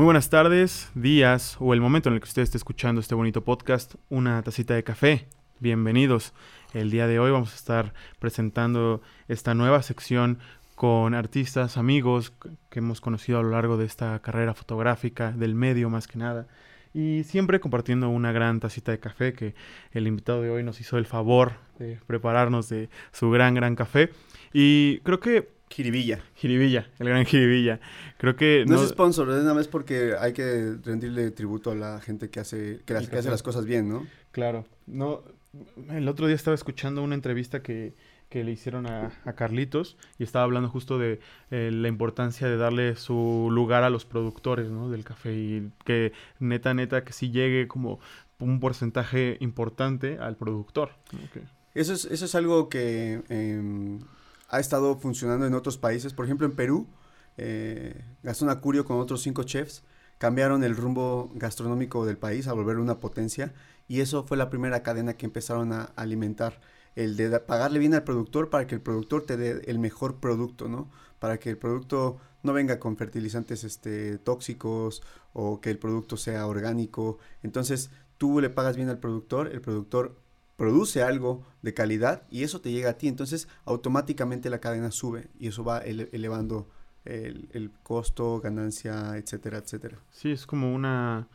Muy buenas tardes, días o el momento en el que usted esté escuchando este bonito podcast, una tacita de café. Bienvenidos. El día de hoy vamos a estar presentando esta nueva sección con artistas, amigos que hemos conocido a lo largo de esta carrera fotográfica, del medio más que nada. Y siempre compartiendo una gran tacita de café que el invitado de hoy nos hizo el favor de prepararnos de su gran, gran café. Y creo que Jiribilla. Jiribilla, el gran Jiribilla. Creo que... No, es sponsor, es nada más porque hay que rendirle tributo a la gente que hace, que, hace las cosas bien, ¿no? Claro. No, el otro día estaba escuchando una entrevista que, le hicieron a, Carlitos y estaba hablando justo de eh, la importancia de darle su lugar a los productores, ¿no? Del café y que neta, neta, que sí llegue como un porcentaje importante al productor. Eso, es, eso es algo que... Em, ha estado funcionando en otros países. Por ejemplo, en Perú, eh, Gastón Acurio con otros cinco chefs cambiaron el rumbo gastronómico del país a volver una potencia y eso fue la primera cadena que empezaron a alimentar el de pagarle bien al productor para que el productor te dé el mejor producto, ¿no? Para que el producto no venga con fertilizantes este, tóxicos o que el producto sea orgánico. Entonces, tú le pagas bien al productor, el productor produce algo de calidad y eso te llega a ti. Entonces automáticamente la cadena sube y eso va elevando el, costo, ganancia, etcétera, etcétera. Sí, es como una...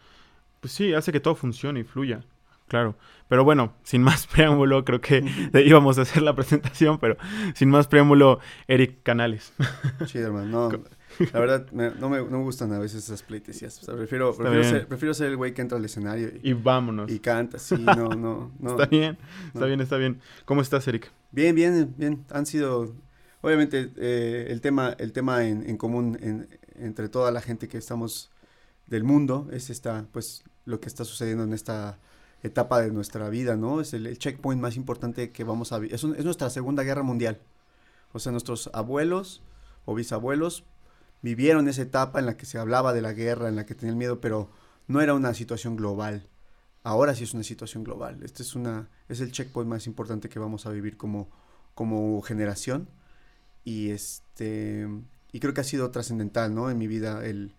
Pues sí, hace que todo funcione y fluya. Claro. Pero bueno, sin más preámbulo, creo que íbamos a hacer la presentación, pero sin más preámbulo, Eric Canales. Sí, hermano. No, la verdad, no, me, gustan a veces esas pleitesías. prefiero, prefiero ser, el güey que entra al escenario y, vámonos. Y canta, sí, no, no. no está bien, está bien, está bien. ¿Cómo estás, Eric? Bien, bien, bien. Han sido, obviamente, eh, el tema, el tema en, común entre toda la gente que estamos del mundo es esta, pues, lo que está sucediendo en esta etapa de nuestra vida, ¿no? Es el, checkpoint más importante que vamos a vivir. Es, es nuestra segunda guerra mundial. O sea, nuestros abuelos o bisabuelos vivieron esa etapa en la que se hablaba de la guerra, en la que tenían miedo, pero no era una situación global. Ahora sí es una situación global. Este es una es el checkpoint más importante que vamos a vivir como como generación y este y creo que ha sido trascendental, ¿no? En mi vida el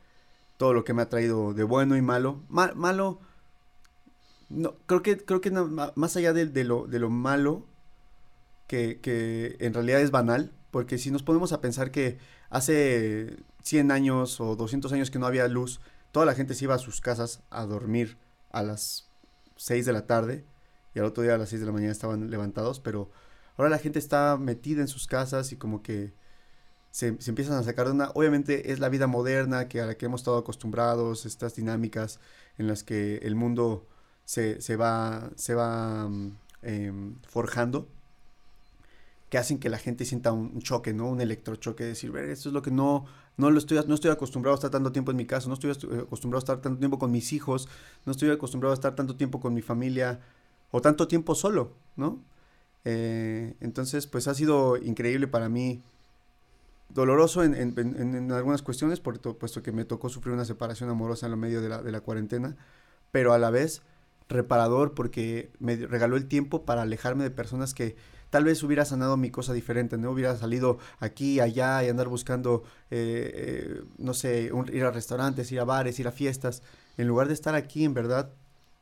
todo lo que me ha traído de bueno y malo. malo no creo que creo que más allá de, lo de lo malo que, que en realidad es banal, porque si nos ponemos a pensar que hace 100 años o 200 años que no había luz, toda la gente se iba a sus casas a dormir a las 6 de la tarde y al otro día a las 6 de la mañana estaban levantados, pero ahora la gente está metida en sus casas y como que se, empiezan a sacar de una... Obviamente es la vida moderna que a la que hemos estado acostumbrados, estas dinámicas en las que el mundo se, va, se va mm, em, forjando que hacen que la gente sienta un, choque, ¿no? Un electrochoque, decir, ver, esto es lo que no, no lo estoy, no estoy acostumbrado a estar tanto tiempo en mi casa, no estoy acostumbrado a estar tanto tiempo con mis hijos, no estoy acostumbrado a estar tanto tiempo con mi familia o tanto tiempo solo, ¿no? Eh, entonces, pues ha sido increíble para mí, doloroso en, en, algunas cuestiones, por, puesto que me tocó sufrir una separación amorosa en lo medio de la, de la cuarentena, pero a la vez reparador porque me regaló el tiempo para alejarme de personas que tal vez hubiera sanado mi cosa diferente, no hubiera salido aquí, allá y andar buscando, eh, eh, no sé, ir a restaurantes, ir a bares, ir a fiestas, en lugar de estar aquí en verdad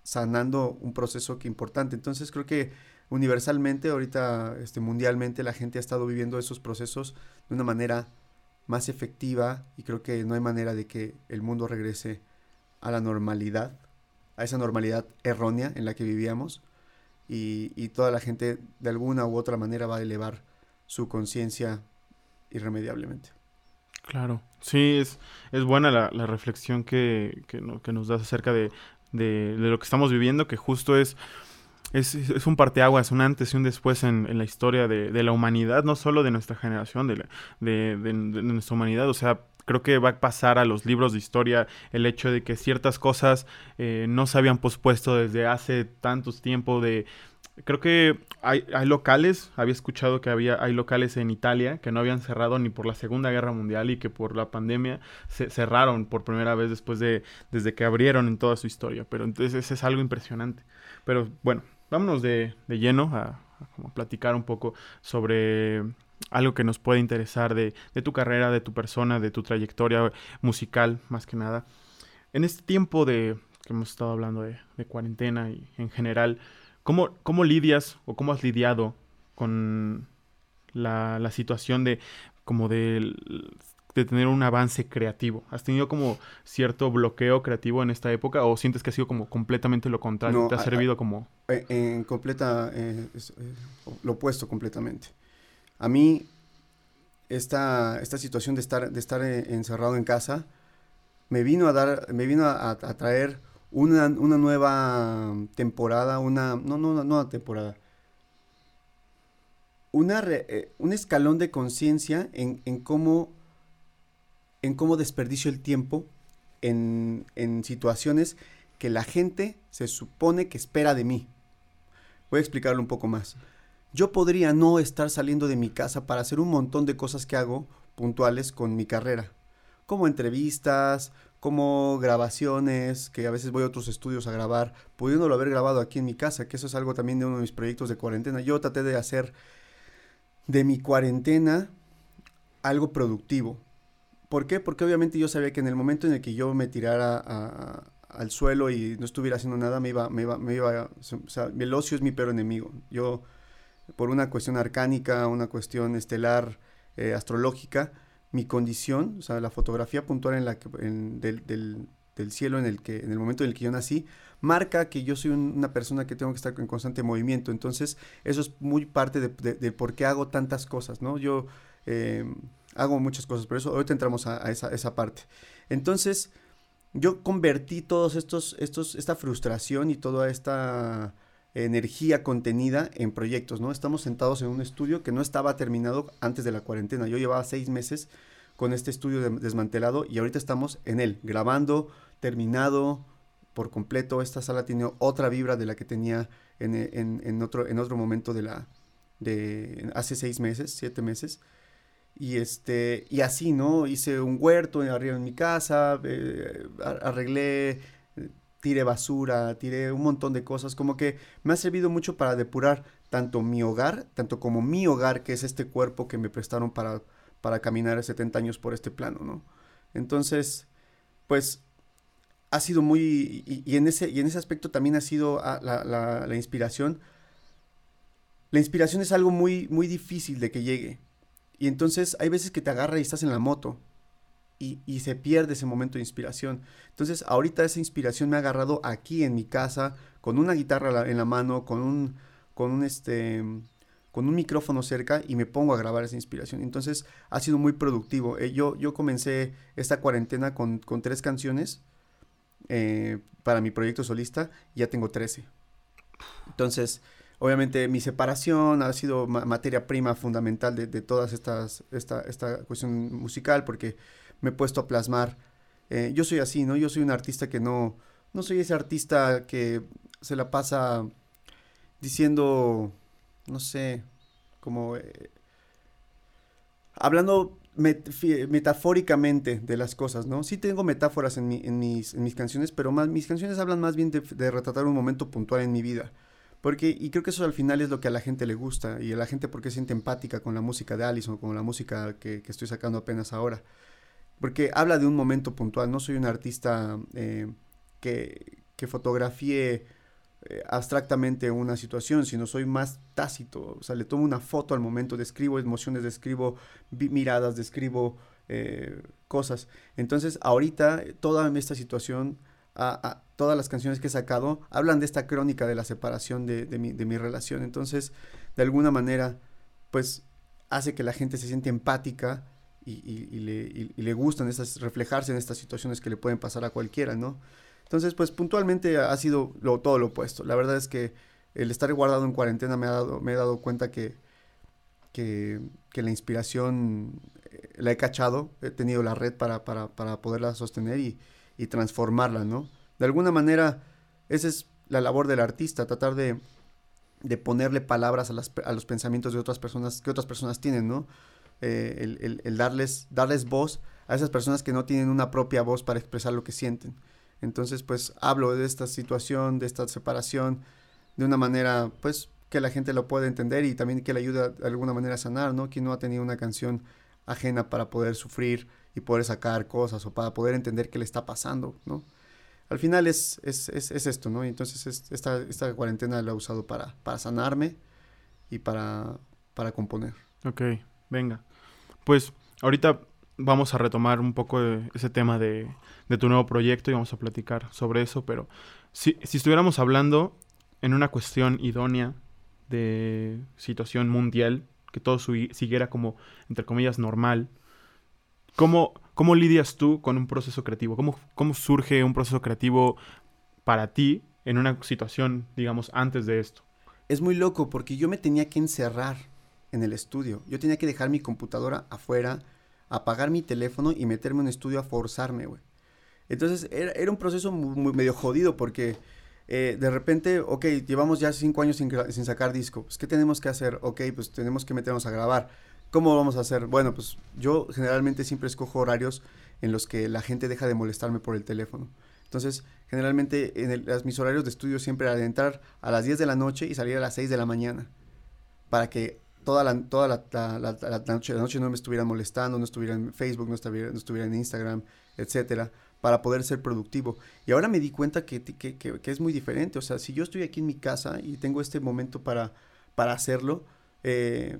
sanando un proceso que importante. Entonces creo que universalmente, ahorita este, mundialmente, la gente ha estado viviendo esos procesos de una manera más efectiva y creo que no hay manera de que el mundo regrese a la normalidad, a esa normalidad errónea en la que vivíamos y, toda la gente de alguna u otra manera va a elevar su conciencia irremediablemente. Claro, sí, es, es buena la, reflexión que, que, nos das acerca de, lo que estamos viviendo, que justo es, es, es un parteaguas, un antes y un después en, la historia de, la humanidad, no solo de nuestra generación, de, de, nuestra humanidad, o sea, creo que va a pasar a los libros de historia el hecho de que ciertas cosas eh, no se habían pospuesto desde hace tantos tiempo de creo que hay, locales, había escuchado que había, hay locales en Italia que no habían cerrado ni por la Segunda Guerra Mundial y que por la pandemia se cerraron por primera vez después de, desde que abrieron en toda su historia. Pero entonces es algo impresionante. Pero bueno, vámonos de, de lleno a, a, platicar un poco sobre algo que nos puede interesar de, tu carrera, de tu persona, de tu trayectoria musical, más que nada. en este tiempo de que hemos estado hablando de, cuarentena y en general, ¿cómo, ¿cómo, lidias o cómo has lidiado con la, la situación de como de, de, tener un avance creativo? ¿Has tenido como cierto bloqueo creativo en esta época o sientes que ha sido como completamente lo contrario? ¿Te ha servido como...? Eh, en completa... Eh, eh, lo opuesto completamente. A mí esta, esta situación de estar, de estar encerrado en casa me vino a dar, me vino a, traer una, nueva temporada, una, no, no, no, una temporada, una eh, un escalón de conciencia en, en, cómo, en cómo desperdicio el tiempo en, en situaciones que la gente se supone que espera de mí. Voy a explicarlo un poco más. Yo podría no estar saliendo de mi casa para hacer un montón de cosas que hago puntuales con mi carrera como entrevistas, como grabaciones, que a veces voy a otros estudios a grabar, pudiéndolo haber grabado aquí en mi casa, que eso es algo también de uno de mis proyectos de cuarentena. Yo traté de hacer de mi cuarentena algo productivo. ¿Por qué? Porque obviamente yo sabía que en el momento en el que yo me tirara al suelo y no estuviera haciendo nada, me iba, me iba, me iba, o sea, el ocio es mi peor enemigo. Yo, por una cuestión arcánica, una cuestión estelar, eh, astrológica, mi condición, o sea, la fotografía puntual en la que, del, cielo en el, que, en el momento en el que yo nací, marca que yo soy una persona que tengo que estar en constante movimiento. Entonces, eso es muy parte de, por qué hago tantas cosas, ¿no? Yo em, hago muchas cosas, pero eso ahorita entramos a, esa, esa, parte. Entonces, yo convertí todos estos, estos, esta frustración y toda esta energía contenida en proyectos, ¿no? Estamos sentados en un estudio que no estaba terminado antes de la cuarentena. Yo llevaba seis meses con este estudio desmantelado y ahorita estamos en él, grabando, terminado por completo. Esta sala tiene otra vibra de la que tenía en, otro, en otro momento de la, de hace seis meses, siete meses. Y este, y así, ¿no? Hice un huerto arriba en mi casa, eh, arreglé tiré basura, tiré un montón de cosas, como que me ha servido mucho para depurar tanto mi hogar, tanto como mi hogar, que es este cuerpo que me prestaron para, para caminar 70 años por este plano, ¿no? Entonces, pues ha sido muy, y, en, ese, y en ese aspecto también ha sido ah, la, la, inspiración. La inspiración es algo muy, muy difícil de que llegue. Y entonces hay veces que te agarra y estás en la moto y, se pierde ese momento de inspiración. Entonces, ahorita esa inspiración me ha agarrado aquí en mi casa, con una guitarra en la mano, con un, con un, este, con un micrófono cerca y me pongo a grabar esa inspiración. Entonces, ha sido muy productivo. Eh, yo, yo comencé esta cuarentena con, tres canciones eh, para mi proyecto solista y ya tengo 13. Entonces, obviamente mi separación ha sido materia prima fundamental de, de todas estas, esta, esta cuestión musical porque me he puesto a plasmar. Eh, yo soy así, ¿no? Yo soy un artista que no, no soy ese artista que se la pasa diciendo, no sé, como... Eh, hablando metafóricamente de las cosas, ¿no? Sí tengo metáforas en, mis, en mis, canciones, pero más, mis canciones hablan más bien de, retratar un momento puntual en mi vida. Porque, y creo que eso al final es lo que a la gente le gusta, y a la gente porque siente empática con la música de Allison, con la música que estoy sacando apenas ahora porque habla de un momento puntual. No soy un artista eh, que, que eh, abstractamente una situación, sino soy más tácito. O sea, le tomo una foto al momento, describo emociones, describo miradas, describo eh, cosas. Entonces, ahorita, toda esta situación, todas las canciones que he sacado, hablan de esta crónica de la separación de, de, mi, de mi relación. Entonces, de alguna manera, pues hace que la gente se siente empática y, le, le, gustan esas, reflejarse en estas situaciones que le pueden pasar a cualquiera, ¿no? Entonces, pues puntualmente ha sido todo lo opuesto. La verdad es que el estar guardado en cuarentena me, ha dado, me he dado cuenta que, que, la inspiración eh, la he cachado, he tenido la red para, para, poderla sostener y, y, transformarla, ¿no? De alguna manera, esa es la labor del artista, tratar de, ponerle palabras a, a los pensamientos de otras personas que otras personas tienen, ¿no? Eh, el, darles, darles voz a esas personas que no tienen una propia voz para expresar lo que sienten. Entonces, pues hablo de esta situación, de esta separación, de una manera, pues, que la gente lo pueda entender y también que le ayude de alguna manera a sanar, ¿no? Quien no ha tenido una canción ajena para poder sufrir y poder sacar cosas o para poder entender qué le está pasando, ¿no? al final es, es, es, es esto, ¿no? Y entonces esta, esta cuarentena la he usado para, para sanarme y para, para componer. Ok, venga. Pues ahorita vamos a retomar un poco ese tema de, tu nuevo proyecto y vamos a platicar sobre eso, pero si, si estuviéramos hablando en una cuestión idónea de situación mundial, que todo siguiera como, entre comillas, normal, ¿cómo, cómo lidias tú con un proceso creativo? ¿Cómo, ¿Cómo surge un proceso creativo para ti en una situación, digamos, antes de esto? Es muy loco porque yo me tenía que encerrar en el estudio. Yo tenía que dejar mi computadora afuera, apagar mi teléfono y meterme en un estudio a forzarme, güey. Entonces era, un proceso medio jodido porque eh, de repente, ok, llevamos ya cinco años sin, sacar disco. Pues, ¿qué tenemos que hacer? Ok, pues tenemos que meternos a grabar. ¿Cómo vamos a hacer? Bueno, pues yo generalmente siempre escojo horarios en los que la gente deja de molestarme por el teléfono. Entonces, generalmente en mis horarios de estudio siempre era de entrar a las 10 de la noche y salir a las 6 de la mañana. Para que toda la, toda la, noche, la noche no me estuvieran molestando, no estuviera en Facebook, no estuviera, no estuviera en Instagram, etcétera, para poder ser productivo. Y ahora me di cuenta que, que, que, es muy diferente. O sea, si yo estoy aquí en mi casa y tengo este momento para, para hacerlo, eh,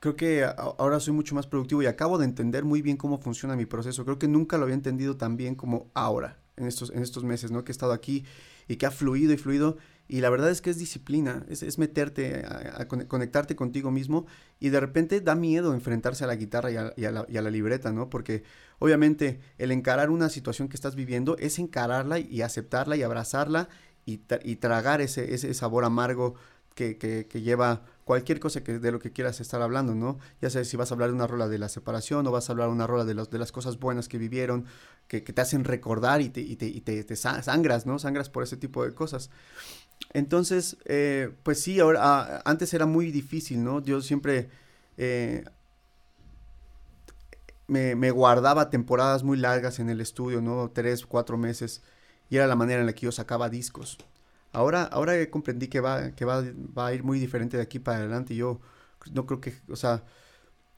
creo que ahora soy mucho más productivo y acabo de entender muy bien cómo funciona mi proceso. Creo que nunca lo había entendido tan bien como ahora, en estos, en estos meses, ¿no? Que he estado aquí y que ha fluido y fluido y la verdad es que es disciplina, es, meterte, a, conectarte contigo mismo y de repente da miedo enfrentarse a la guitarra y a, la, libreta, ¿no? Porque obviamente el encarar una situación que estás viviendo es encararla y aceptarla y abrazarla y, tragar ese, ese sabor amargo que, que, lleva cualquier cosa que, de lo que quieras estar hablando, ¿no? Ya sabes si vas a hablar de una rola de la separación o vas a hablar una rola de, de las cosas buenas que vivieron, que, te hacen recordar y te, te, te, sangras, ¿no? Sangras por ese tipo de cosas. Entonces, eh, pues sí, ahora, ah, antes era muy difícil, ¿no? Yo siempre eh, me, me, guardaba temporadas muy largas en el estudio, ¿no? Tres, cuatro meses. Y era la manera en la que yo sacaba discos. Ahora, ahora comprendí que va, que va, va a ir muy diferente de aquí para adelante. Yo no creo que, o sea,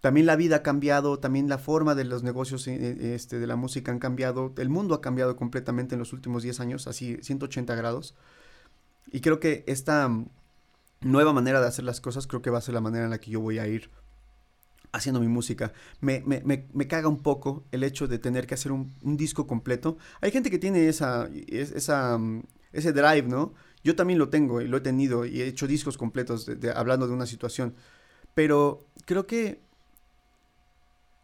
también la vida ha cambiado, también la forma de los negocios eh, este, de la música han cambiado, el mundo ha cambiado completamente en los últimos 10 años, así 180 grados. Y creo que esta nueva manera de hacer las cosas creo que va a ser la manera en la que yo voy a ir haciendo mi música. Me, me, me, me caga un poco el hecho de tener que hacer un, un disco completo. Hay gente que tiene esa, esa, ese drive, ¿no? Yo también lo tengo y lo he tenido y he hecho discos completos hablando de una situación. Pero creo que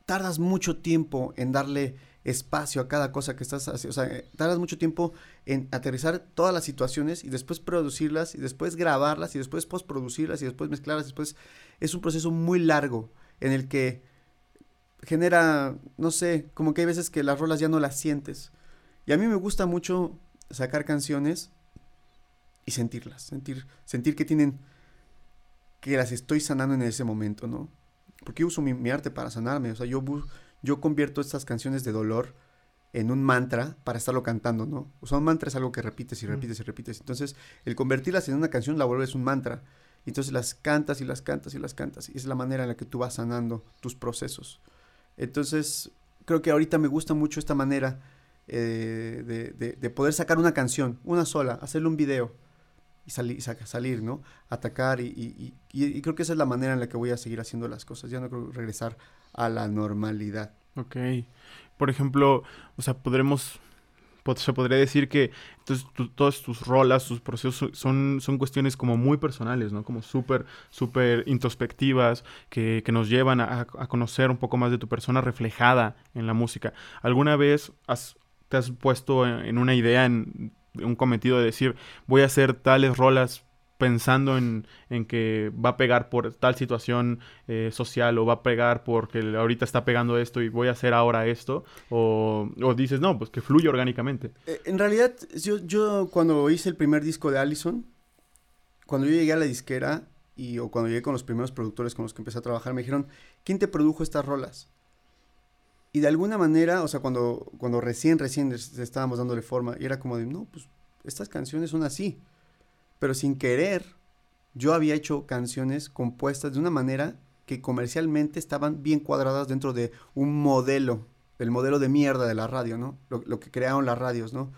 tardas mucho tiempo en darle espacio a cada cosa que estás haciendo. O sea, eh, tardas mucho tiempo en aterrizar todas las situaciones y después producirlas y después grabarlas y después postproducirlas y después mezclarlas. Después es un proceso muy largo en el que genera, no sé, como que hay veces que las rolas ya no las sientes. Y a mí me gusta mucho sacar canciones y sentirlas, sentir, sentir que tienen, que las estoy sanando en ese momento, ¿no? Porque yo uso mi, mi arte para sanarme, o sea, yo yo convierto estas canciones de dolor en un mantra para estarlo cantando, ¿no? O sea, un mantra es algo que repites y repites y repites. Entonces, el convertirlas en una canción la vuelves un mantra. Entonces las cantas y las cantas y las cantas. Y es la manera en la que tú vas sanando tus procesos. Entonces, creo que ahorita me gusta mucho esta manera eh, de, poder sacar una canción, una sola, hacerle un video y salir, salir ¿no? Atacar y, y, creo que esa es la manera en la que voy a seguir haciendo las cosas. Ya no creo regresar a la normalidad. Ok. Por ejemplo, o sea, podremos se podría decir que entonces, todas tus rolas, tus procesos son, son cuestiones como muy personales, ¿no? Como súper, súper introspectivas, que, que, nos llevan a, conocer un poco más de tu persona reflejada en la música. ¿Alguna vez has, te has puesto en, una idea, en un cometido de decir, voy a hacer tales rolas pensando en, que va a pegar por tal situación eh, social o va a pegar porque ahorita está pegando esto y voy a hacer ahora esto o, dices no pues que fluye orgánicamente. Eh, en realidad yo, yo cuando hice el primer disco de Allison cuando yo llegué a la disquera y o cuando llegué con los primeros productores con los que empecé a trabajar me dijeron quién te produjo estas rolas y de alguna manera o sea cuando cuando recién recién estábamos dándole forma y era como de no pues estas canciones son así pero sin querer, yo había hecho canciones compuestas de una manera que comercialmente estaban bien cuadradas dentro de un modelo el modelo de mierda de la radio, ¿no? Lo, que crearon las radios, ¿no?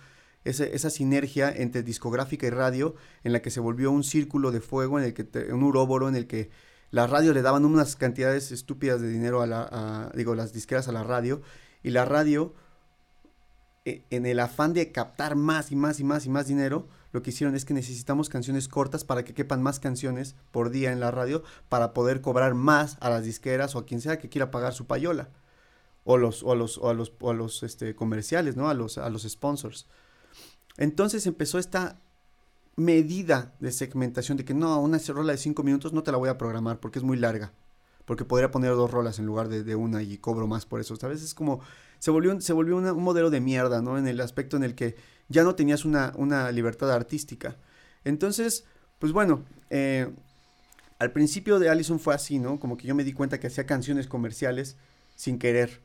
esa sinergia entre discográfica y radio en la que se volvió un círculo de fuego, en el que un uróboro en el que las radios le daban unas cantidades estúpidas de dinero a la, digo, las disqueras a la radio, y la radio, e, en el afán de captar más y más y más y más dinero, lo que hicieron es que necesitamos canciones cortas para que quepan más canciones por día en la radio para poder cobrar más a las disqueras o a quien sea que quiera pagar su payola o los o a los o a los, o a los este, comerciales, ¿no? A los a los sponsors. Entonces empezó esta medida de segmentación de que no, una rola de cinco minutos no te la voy a programar porque es muy larga. Porque podría poner dos rolas en lugar de, una y cobro más por eso. A veces es como, se volvió, se volvió un modelo de mierda, ¿no? En el aspecto en el que ya no tenías una, una libertad artística. Entonces, pues bueno, eh, al principio de Allison fue así, ¿no? Como que yo me di cuenta que hacía canciones comerciales sin querer.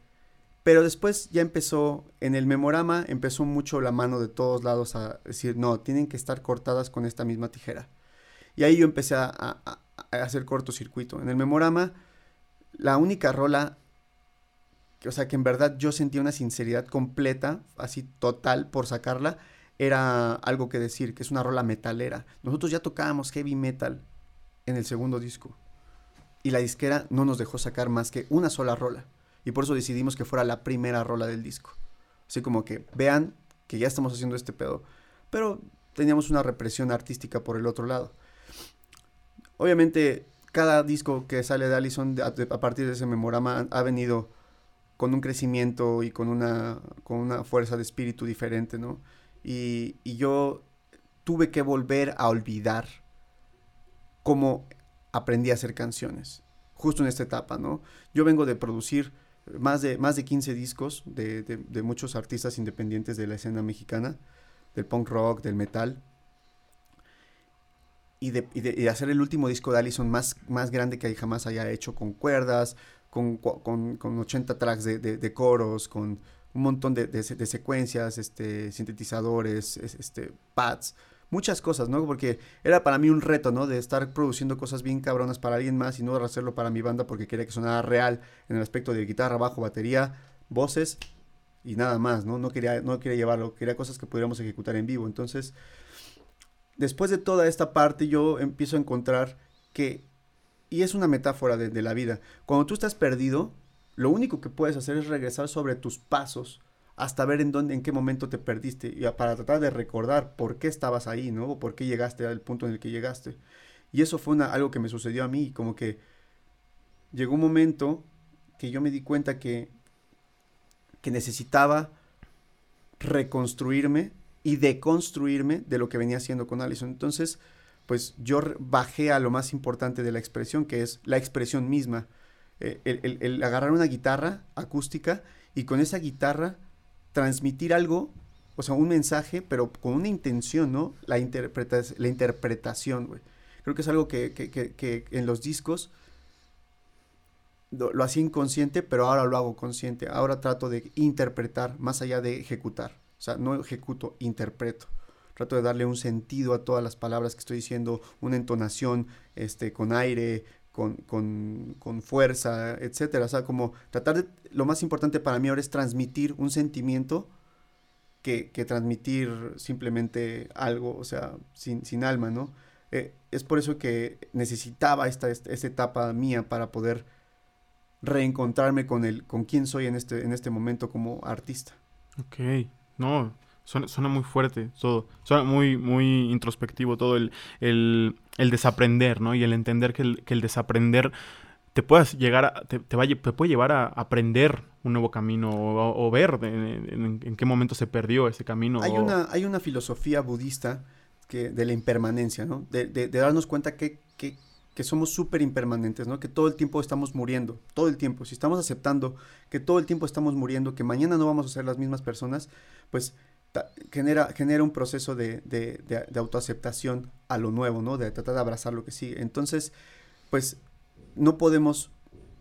Pero después ya empezó, en el memorama empezó mucho la mano de todos lados a decir, no, tienen que estar cortadas con esta misma tijera. Y ahí yo empecé a, hacer cortocircuito. En el memorama, la única rola, o sea, que en verdad yo sentía una sinceridad completa, así total, por sacarla, era algo que decir, que es una rola metalera. Nosotros ya tocábamos heavy metal en el segundo disco. Y la disquera no nos dejó sacar más que una sola rola. Y por eso decidimos que fuera la primera rola del disco. Así como que vean que ya estamos haciendo este pedo. Pero teníamos una represión artística por el otro lado. Obviamente, cada disco que sale de Allison a, partir de ese memorama ha venido con un crecimiento y con una, con una fuerza de espíritu diferente, ¿no? Y, y yo tuve que volver a olvidar cómo aprendí a hacer canciones, justo en esta etapa, ¿no? Yo vengo de producir más de, más de 15 discos de, de, muchos artistas independientes de la escena mexicana, del punk rock, del metal. Y de, y hacer el último disco de Allison más, más grande que jamás haya hecho, con cuerdas, con, con, con 80 tracks de, coros, con un montón de, secuencias, este, sintetizadores, este, pads muchas cosas, ¿no? Porque era para mí un reto, ¿no? De estar produciendo cosas bien cabronas para alguien más y no hacerlo para mi banda porque quería que sonara real en el aspecto de guitarra, bajo, batería, voces y nada más, ¿no? No quería, no quería llevarlo, quería cosas que pudiéramos ejecutar en vivo. Entonces, después de toda esta parte, yo empiezo a encontrar que, y es una metáfora de, de la vida, cuando tú estás perdido, lo único que puedes hacer es regresar sobre tus pasos hasta ver en dónde, en qué momento te perdiste y para tratar de recordar por qué estabas ahí, ¿no? O por qué llegaste al punto en el que llegaste. Y eso fue algo que me sucedió a mí, como que llegó un momento que yo me di cuenta que, que necesitaba reconstruirme y deconstruirme de lo que venía haciendo con Allison. Entonces, pues yo bajé a lo más importante de la expresión, que es la expresión misma. Eh, el agarrar una guitarra acústica y con esa guitarra transmitir algo, o sea, un mensaje, pero con una intención, ¿no? La, la interpretación, güey. Creo que es algo que, que, que, en los discos lo, lo, hacía inconsciente, pero ahora lo hago consciente. Ahora trato de interpretar más allá de ejecutar. O sea, no ejecuto, interpreto. Trato de darle un sentido a todas las palabras que estoy diciendo, una entonación este, con aire, con, con, con, fuerza, etcétera. O sea, como tratar de, lo más importante para mí ahora es transmitir un sentimiento que, que transmitir simplemente algo, o sea, sin, sin alma, ¿no? Eh, es por eso que necesitaba esta, esta, etapa mía para poder reencontrarme con el, con quién soy en este, en este momento como artista. Ok, no, Suena, muy fuerte todo. Suena muy, muy introspectivo todo el, el, desaprender, ¿no? Y el entender que el, que el desaprender te puedas llegar a, te, te, te, puede llevar a aprender un nuevo camino o, ver en, qué momento se perdió ese camino. Hay, una, hay una filosofía budista que, de la impermanencia, ¿no? De, de, darnos cuenta que, que, que somos súper impermanentes, ¿no? Que todo el tiempo estamos muriendo, todo el tiempo. Si estamos aceptando que todo el tiempo estamos muriendo, que mañana no vamos a ser las mismas personas, pues genera, genera un proceso de, de, autoaceptación a lo nuevo, ¿no? De tratar de abrazar lo que sigue. Entonces, pues no podemos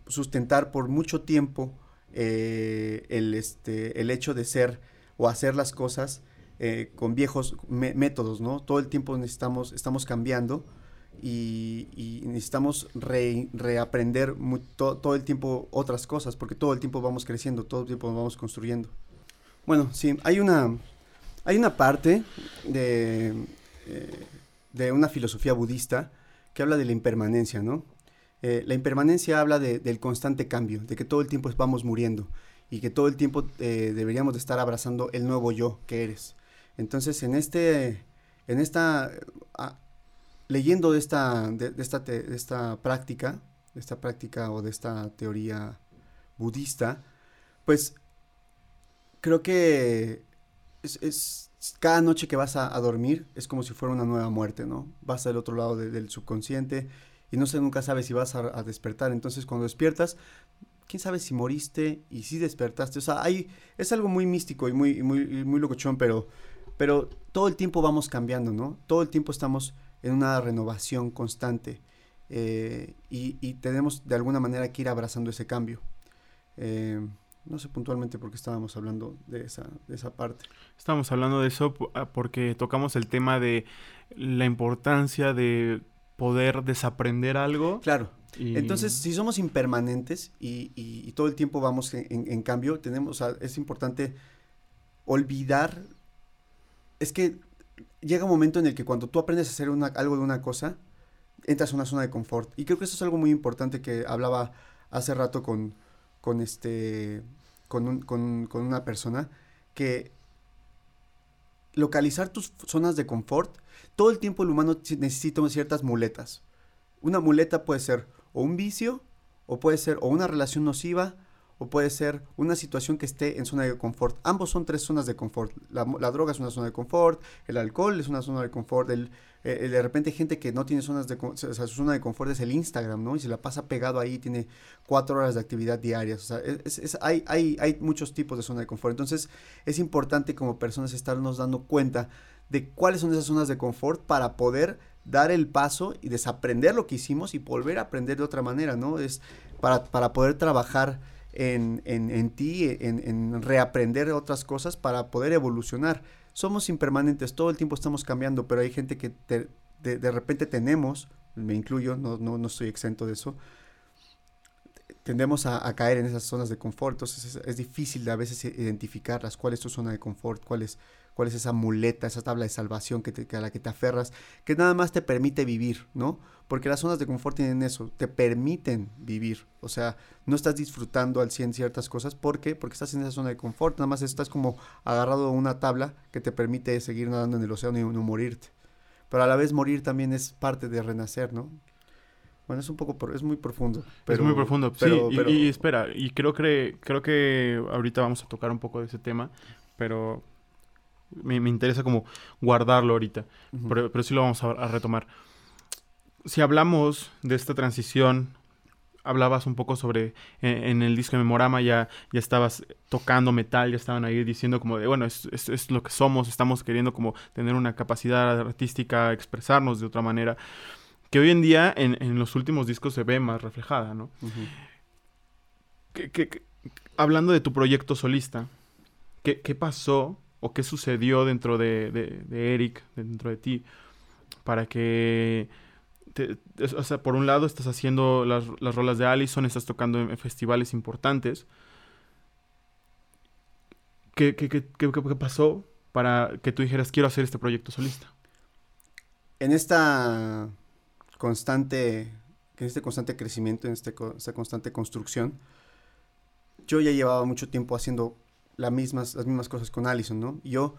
sustentar por mucho tiempo eh, el, este, el hecho de ser o hacer las cosas eh, con viejos métodos, ¿no? Todo el tiempo necesitamos, estamos cambiando y, necesitamos reaprender todo el tiempo otras cosas, porque todo el tiempo vamos creciendo, todo el tiempo vamos construyendo. Bueno, sí, hay una, hay una parte de, eh, de una filosofía budista que habla de la impermanencia, ¿no? Eh, la impermanencia habla del constante cambio, de que todo el tiempo vamos muriendo y que todo el tiempo eh, deberíamos de estar abrazando el nuevo yo que eres. Entonces, en este, en esta, leyendo de esta, de, esta, de esta práctica, de esta práctica o de esta teoría budista, pues creo que es, cada noche que vas a, dormir es como si fuera una nueva muerte, ¿no? Vas al otro lado del subconsciente y no sé, nunca sabes si vas a, despertar. Entonces, cuando despiertas, quién sabe si moriste y si despertaste. O sea, hay, es algo muy místico y muy, muy, muy locochón, pero, pero todo el tiempo vamos cambiando, ¿no? Todo el tiempo estamos en una renovación constante eh, y, tenemos de alguna manera que ir abrazando ese cambio. Eh, no sé puntualmente por qué estábamos hablando de esa, de esa parte. Estábamos hablando de eso ah, porque tocamos el tema de la importancia de poder desaprender algo. Claro. Entonces, si somos impermanentes y, todo el tiempo vamos en, cambio, tenemos, es importante olvidar. Es que llega un momento en el que cuando tú aprendes a hacer algo de una cosa, entras a una zona de confort. Y creo que eso es algo muy importante que hablaba hace rato con, con este, con, con, con una persona, que localizar tus zonas de confort todo el tiempo el humano necesita ciertas muletas. Una muleta puede ser o un vicio, o puede ser o una relación nociva, o puede ser una situación que esté en zona de confort. Ambos son tres zonas de confort. La, droga es una zona de confort, el alcohol es una zona de confort, el, eh, de repente gente que no tiene zonas de o sea, su zona de confort es el Instagram, ¿no? Y se la pasa pegado ahí, tiene cuatro horas de actividad diarias. O sea, es, hay, hay, hay muchos tipos de zona de confort. Entonces, es importante como personas estarnos dando cuenta de cuáles son esas zonas de confort para poder dar el paso y desaprender lo que hicimos y volver a aprender de otra manera, ¿no? Es para, para poder trabajar en, en, en ti, en, en, reaprender otras cosas para poder evolucionar. Somos impermanentes, todo el tiempo estamos cambiando, pero hay gente que de, de, repente tenemos, me incluyo, no, no, no estoy exento de eso, tendemos a, caer en esas zonas de confort, entonces es, es, difícil a veces identificarlas, cuál es tu zona de confort, cuál es cuál es esa muleta, esa tabla de salvación que, a la que te aferras, que nada más te permite vivir, ¿no? Porque las zonas de confort tienen eso, te permiten vivir, o sea, no estás disfrutando al 100 ciertas cosas, ¿por qué? Porque estás en esa zona de confort, nada más estás como agarrado a una tabla que te permite seguir nadando en el océano y no morirte. Pero a la vez morir también es parte de renacer, ¿no? Bueno, es un poco, es muy profundo. es muy profundo, sí. Y, espera, y creo que, creo que ahorita vamos a tocar un poco de ese tema, pero me, interesa como guardarlo ahorita, pero, pero, sí lo vamos a, retomar. Si hablamos de esta transición, hablabas un poco sobre, en, el disco de Memorama ya, ya estabas tocando metal, ya estaban ahí diciendo como de, bueno, es, es, lo que somos, estamos queriendo como tener una capacidad artística, expresarnos de otra manera, que hoy en día en, en los últimos discos se ve más reflejada, ¿no? hablando de tu proyecto solista, ¿qué, ¿qué pasó o qué sucedió dentro de, Eric, dentro de ti, para que, o sea, por un lado estás haciendo las, las rolas de Allison, estás tocando en, festivales importantes. ¿Qué, qué, pasó para que tú dijeras, quiero hacer este proyecto solista? En esta constante, en este constante crecimiento, en este, esta constante construcción, yo ya llevaba mucho tiempo haciendo las mismas, las mismas cosas con Allison, ¿no? Yo,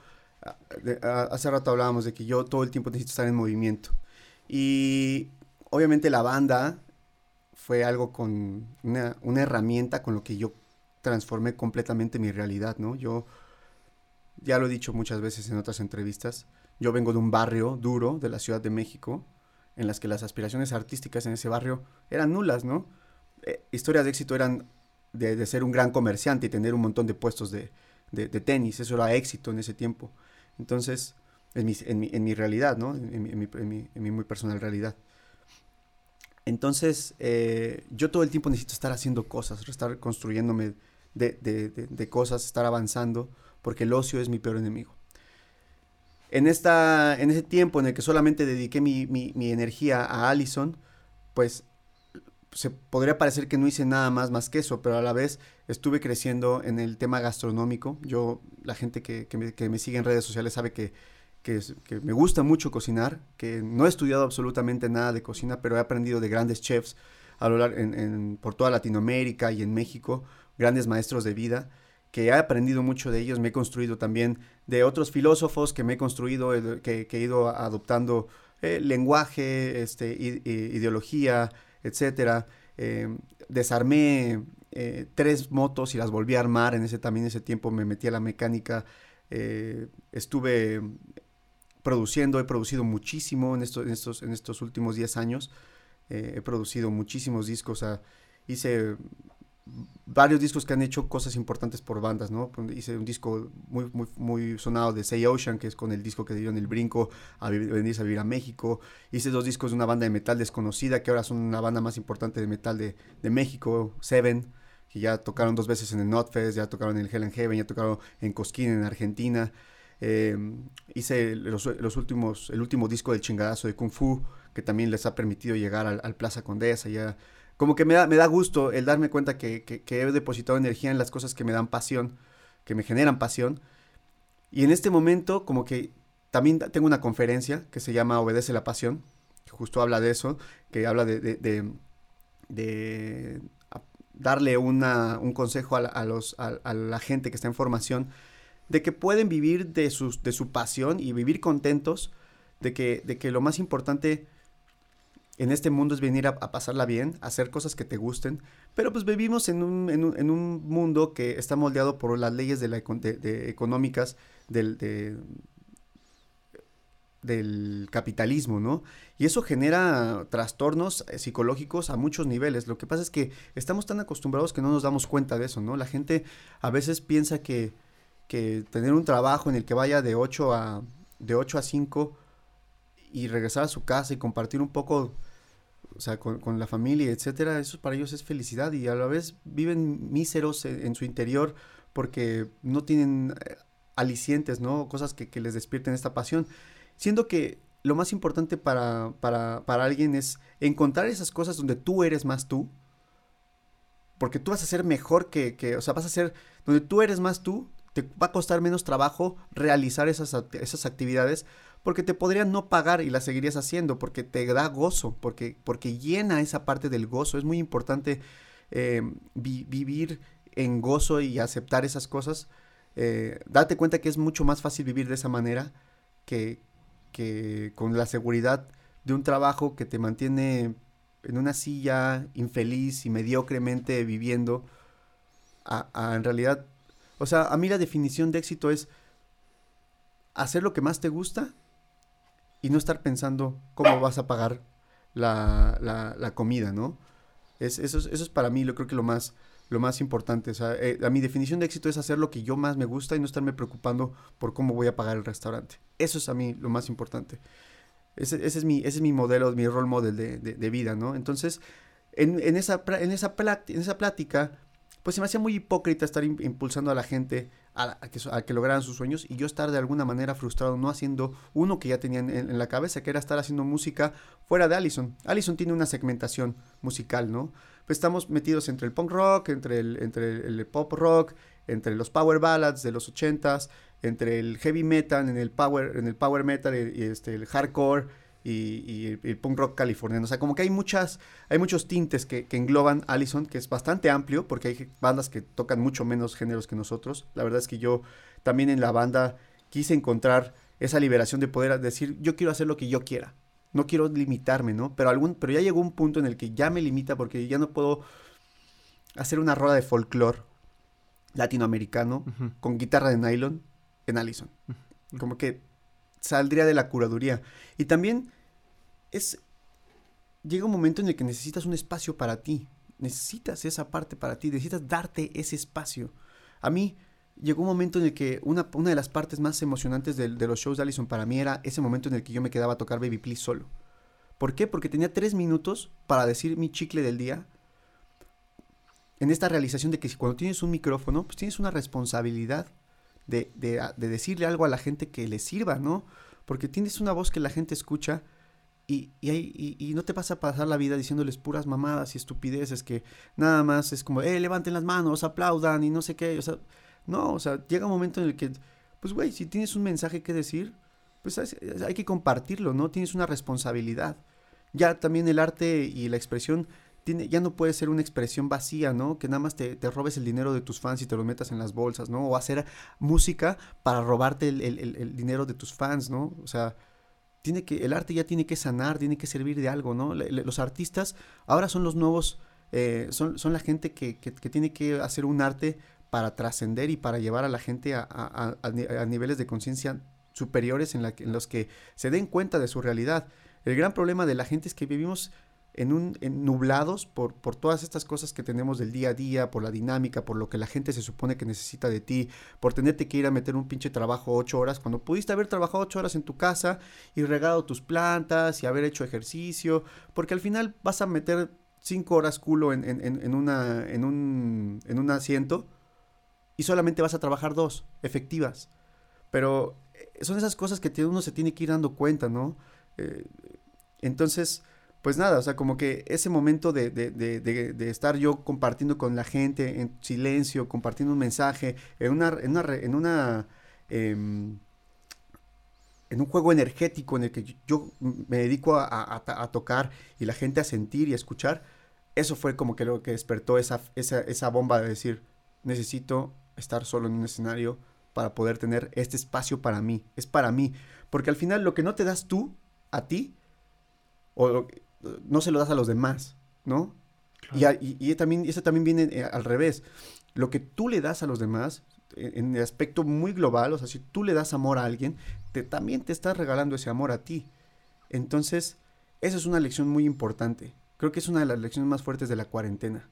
hace rato hablábamos de que yo todo el tiempo necesito estar en movimiento. Y obviamente la banda fue algo con una, herramienta con lo que yo transformé completamente mi realidad, ¿no? Yo, ya lo he dicho muchas veces en otras entrevistas, yo vengo de un barrio duro de la Ciudad de México, en las que las aspiraciones artísticas en ese barrio eran nulas, ¿no? Eh, historias de éxito eran de, ser un gran comerciante y tener un montón de puestos de, tenis. Eso era éxito en ese tiempo. Entonces, en mi, en mi, realidad, ¿no? En mi, muy personal realidad. Entonces, eh, yo todo el tiempo necesito estar haciendo cosas, estar construyéndome de, cosas, estar avanzando, porque el ocio es mi peor enemigo. en, esta, en ese tiempo en el que solamente dediqué mi, mi energía a Allison, pues se podría parecer que no hice nada más más que eso, pero a la vez estuve creciendo en el tema gastronómico. Yo, la gente que, me, sigue en redes sociales sabe que, que, me gusta mucho cocinar, que no he estudiado absolutamente nada de cocina, pero he aprendido de grandes chefs a lo largo, en, por toda Latinoamérica y en México, grandes maestros de vida, que he aprendido mucho de ellos, me he construido también de otros filósofos que me he construido, que, he ido adoptando eh, lenguaje, este, ideología, etcétera. Eh, desarmé eh, tres motos y las volví a armar. En ese también ese tiempo me metí a la mecánica. Eh, estuve produciendo, he producido muchísimo en estos, en estos, en estos últimos 10 años. he producido muchísimos discos. hice varios discos que han hecho cosas importantes por bandas, ¿no? Hice un disco muy, muy, muy sonado de Say Ocean, que es con el disco que dieron el brinco a venirse a vivir a México. Hice dos discos de una banda de metal desconocida, que ahora son una banda más importante de metal de, de México, Seven, que ya tocaron dos veces en el Notfest, ya tocaron en el Hell and Heaven, ya tocaron en Cosquín, en Argentina. Eh, hice los, últimos, el último disco del chingadazo de Kung Fu, que también les ha permitido llegar al, Plaza Condesa, ya como que me da, me da gusto el darme cuenta que, he depositado energía en las cosas que me dan pasión, que me generan pasión. Y en este momento, como que también tengo una conferencia que se llama Obedece la Pasión, que justo habla de eso, que habla de, darle un consejo a, la gente que está en formación, de que pueden vivir de, sus, de su pasión y vivir contentos, de que, de que lo más importante en este mundo es venir a, pasarla bien, hacer cosas que te gusten, pero pues vivimos en un, en un, mundo que está moldeado por las leyes de la, económicas del, del capitalismo, ¿no? Y eso genera trastornos eh, psicológicos a muchos niveles. Lo que pasa es que estamos tan acostumbrados que no nos damos cuenta de eso, ¿no? La gente a veces piensa que, que tener un trabajo en el que vaya de 8 a, de 8 a 5 y regresar a su casa y compartir un poco, o sea, con, la familia, etcétera, eso para ellos es felicidad y a la vez viven míseros en, su interior porque no tienen eh, alicientes, ¿no? Cosas que, les despierten esta pasión. Siendo que lo más importante para, para, para alguien es encontrar esas cosas donde tú eres más tú, porque tú vas a ser mejor que, que, o sea, vas a ser, donde tú eres más tú, te va a costar menos trabajo realizar esas, esas actividades porque te podrían no pagar y la seguirías haciendo, porque te da gozo, porque, porque llena esa parte del gozo. Es muy importante eh, vivir en gozo y aceptar esas cosas. Eh, date cuenta que es mucho más fácil vivir de esa manera que, que con la seguridad de un trabajo que te mantiene en una silla infeliz y mediocremente viviendo, en realidad, o sea, a mí la definición de éxito es hacer lo que más te gusta y no estar pensando cómo vas a pagar la, la, comida, ¿no? Es, eso, es, para mí, yo creo que lo más, lo más importante. O sea, eh, mi definición de éxito es hacer lo que yo más me gusta y no estarme preocupando por cómo voy a pagar el restaurante. Eso es a mí lo más importante. Ese, es, mi, ese es mi modelo, mi role model de, de, vida, ¿no? Entonces, en, en, esa, en esa plática, pues se me hacía muy hipócrita estar impulsando a la gente a, que, a, que, lograran sus sueños y yo estar de alguna manera frustrado no haciendo uno que ya tenían en, la cabeza, que era estar haciendo música fuera de Allison. Allison tiene una segmentación musical, ¿no? Pues estamos metidos entre el punk rock, entre el, entre el pop rock, entre los power ballads de los ochentas, entre el heavy metal, en el power, en el power metal y este, el hardcore y, el punk rock californiano. O sea, como que hay muchas, hay muchos tintes que, engloban Allison, que es bastante amplio, porque hay bandas que tocan mucho menos géneros que nosotros. La verdad es que yo también en la banda quise encontrar esa liberación de poder decir, yo quiero hacer lo que yo quiera. No quiero limitarme, ¿no? Pero, algún, pero ya llegó un punto en el que ya me limita porque ya no puedo hacer una rueda de folclore latinoamericano con guitarra de nylon en Allison. Como que saldría de la curaduría. Y también es, llega un momento en el que necesitas un espacio para ti, necesitas esa parte para ti, necesitas darte ese espacio. A mí llegó un momento en el que una, una de las partes más emocionantes de, los shows de Allison para mí era ese momento en el que yo me quedaba a tocar Baby Please solo. ¿Por qué? Porque tenía tres minutos para decir mi chicle del día. En esta realización de que cuando tienes un micrófono, pues tienes una responsabilidad de, de, de, decirle algo a la gente que le sirva, ¿no? Porque tienes una voz que la gente escucha y, y, y, no te vas a pasar la vida diciéndoles puras mamadas y estupideces que nada más es como, eh, levanten las manos, aplaudan y no sé qué. O sea, no, o sea, llega un momento en el que, pues, güey, si tienes un mensaje que decir, pues hay que compartirlo, ¿no? Tienes una responsabilidad. Ya también el arte y la expresión tiene, ya no puede ser una expresión vacía, ¿no? Que nada más te, robes el dinero de tus fans y te lo metas en las bolsas, ¿no? O hacer música para robarte el, el, dinero de tus fans, ¿no? O sea, tiene que, el arte ya tiene que sanar, tiene que servir de algo, ¿no? Los artistas ahora son los nuevos, eh, son, son la gente que, que, tiene que hacer un arte para trascender y para llevar a la gente a, a niveles de conciencia superiores en, la, en los que se den cuenta de su realidad. El gran problema de la gente es que vivimos en un en nublados por, por todas estas cosas que tenemos del día a día, por la dinámica, por lo que la gente se supone que necesita de ti, por tenerte que ir a meter un pinche trabajo ocho horas, cuando pudiste haber trabajado ocho horas en tu casa y regado tus plantas y haber hecho ejercicio, porque al final vas a meter cinco horas culo en, en, en, una, en, un, en un asiento y solamente vas a trabajar dos, efectivas. Pero eh, son esas cosas que uno se tiene que ir dando cuenta, ¿no? Eh, entonces, pues nada, o sea, como que ese momento de, de, de, de, estar yo compartiendo con la gente en silencio, compartiendo un mensaje, en una, en una, en una eh, en un juego energético en el que yo me dedico a, a, a, tocar y la gente a sentir y a escuchar, eso fue como que lo que despertó esa, esa, esa bomba de decir, necesito estar solo en un escenario para poder tener este espacio para mí, es para mí, porque al final lo que no te das tú, a ti, o no se lo das a los demás, ¿no? Claro. Y, y, y, también, eso también viene eh, al revés. Lo que tú le das a los demás, en, en, el aspecto muy global, o sea, si tú le das amor a alguien, te, también te estás regalando ese amor a ti. Entonces, esa es una lección muy importante. Creo que es una de las lecciones más fuertes de la cuarentena.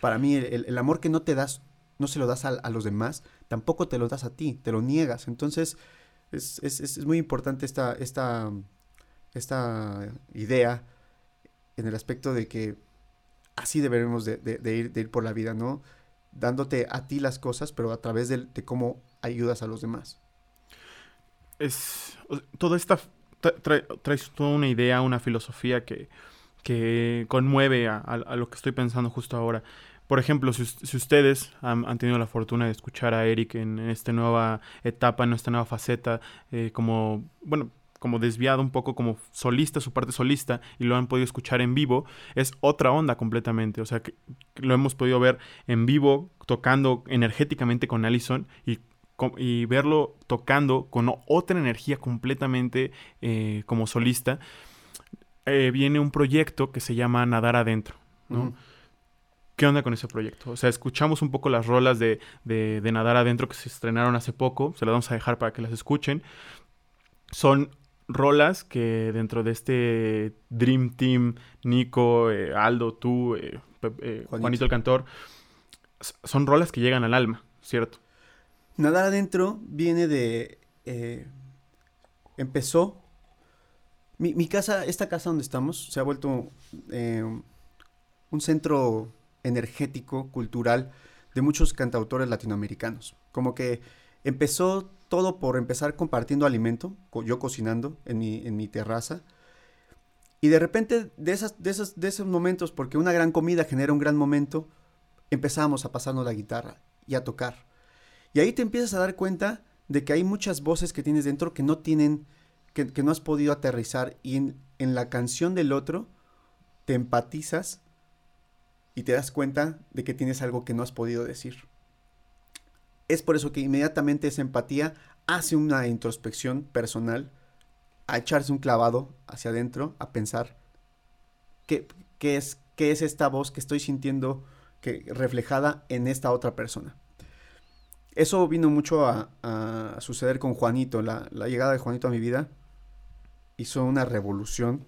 Para mí, el, el amor que no te das, no se lo das a, a, los demás, tampoco te lo das a ti, te lo niegas. Entonces, es, es, es muy importante esta, esta, esta idea en el aspecto de que así deberemos de, ir, de, ir, por la vida, ¿no? Dándote a ti las cosas, pero a través de, cómo ayudas a los demás. Es toda esta trae, traes toda una idea, una filosofía que, que conmueve a, lo que estoy pensando justo ahora. Por ejemplo, si, si ustedes han, tenido la fortuna de escuchar a Eric en, en esta nueva etapa, en esta nueva faceta, eh, como, bueno, como desviado un poco como solista, su parte solista, y lo han podido escuchar en vivo, es otra onda completamente. O sea, que lo hemos podido ver en vivo, tocando energéticamente con Allison y, y verlo tocando con otra energía completamente eh, como solista. Eh, viene un proyecto que se llama Nadar Adentro, ¿no? Uh -huh. ¿Qué onda con ese proyecto? O sea, escuchamos un poco las rolas de, de, de, Nadar Adentro que se estrenaron hace poco, se las vamos a dejar para que las escuchen. Son rolas que dentro de este Dream Team, Nico, eh, Aldo, tú, eh, eh, Juanito. Juanito. el Cantor, son rolas que llegan al alma, ¿cierto? Nadar adentro viene de... Empezó... Mi, mi, casa, esta casa donde estamos, se ha vuelto un centro energético, cultural, de muchos cantautores latinoamericanos. Como que empezó todo por empezar compartiendo alimento, yo cocinando en mi, en mi terraza. Y de repente, de, esas, de, esos momentos, porque una gran comida genera un gran momento, empezamos a pasarnos la guitarra y a tocar. Y ahí te empiezas a dar cuenta de que hay muchas voces que tienes dentro que no tienen, que, no has podido aterrizar. Y en la canción del otro te empatizas y te das cuenta de que tienes algo que no has podido decir. Es por eso que inmediatamente esa empatía hace una introspección personal, a echarse un clavado hacia adentro, a pensar qué, qué, es, qué es esta voz que estoy sintiendo que, reflejada en esta otra persona. Eso vino mucho a, suceder con Juanito. La, la, llegada de Juanito a mi vida hizo una revolución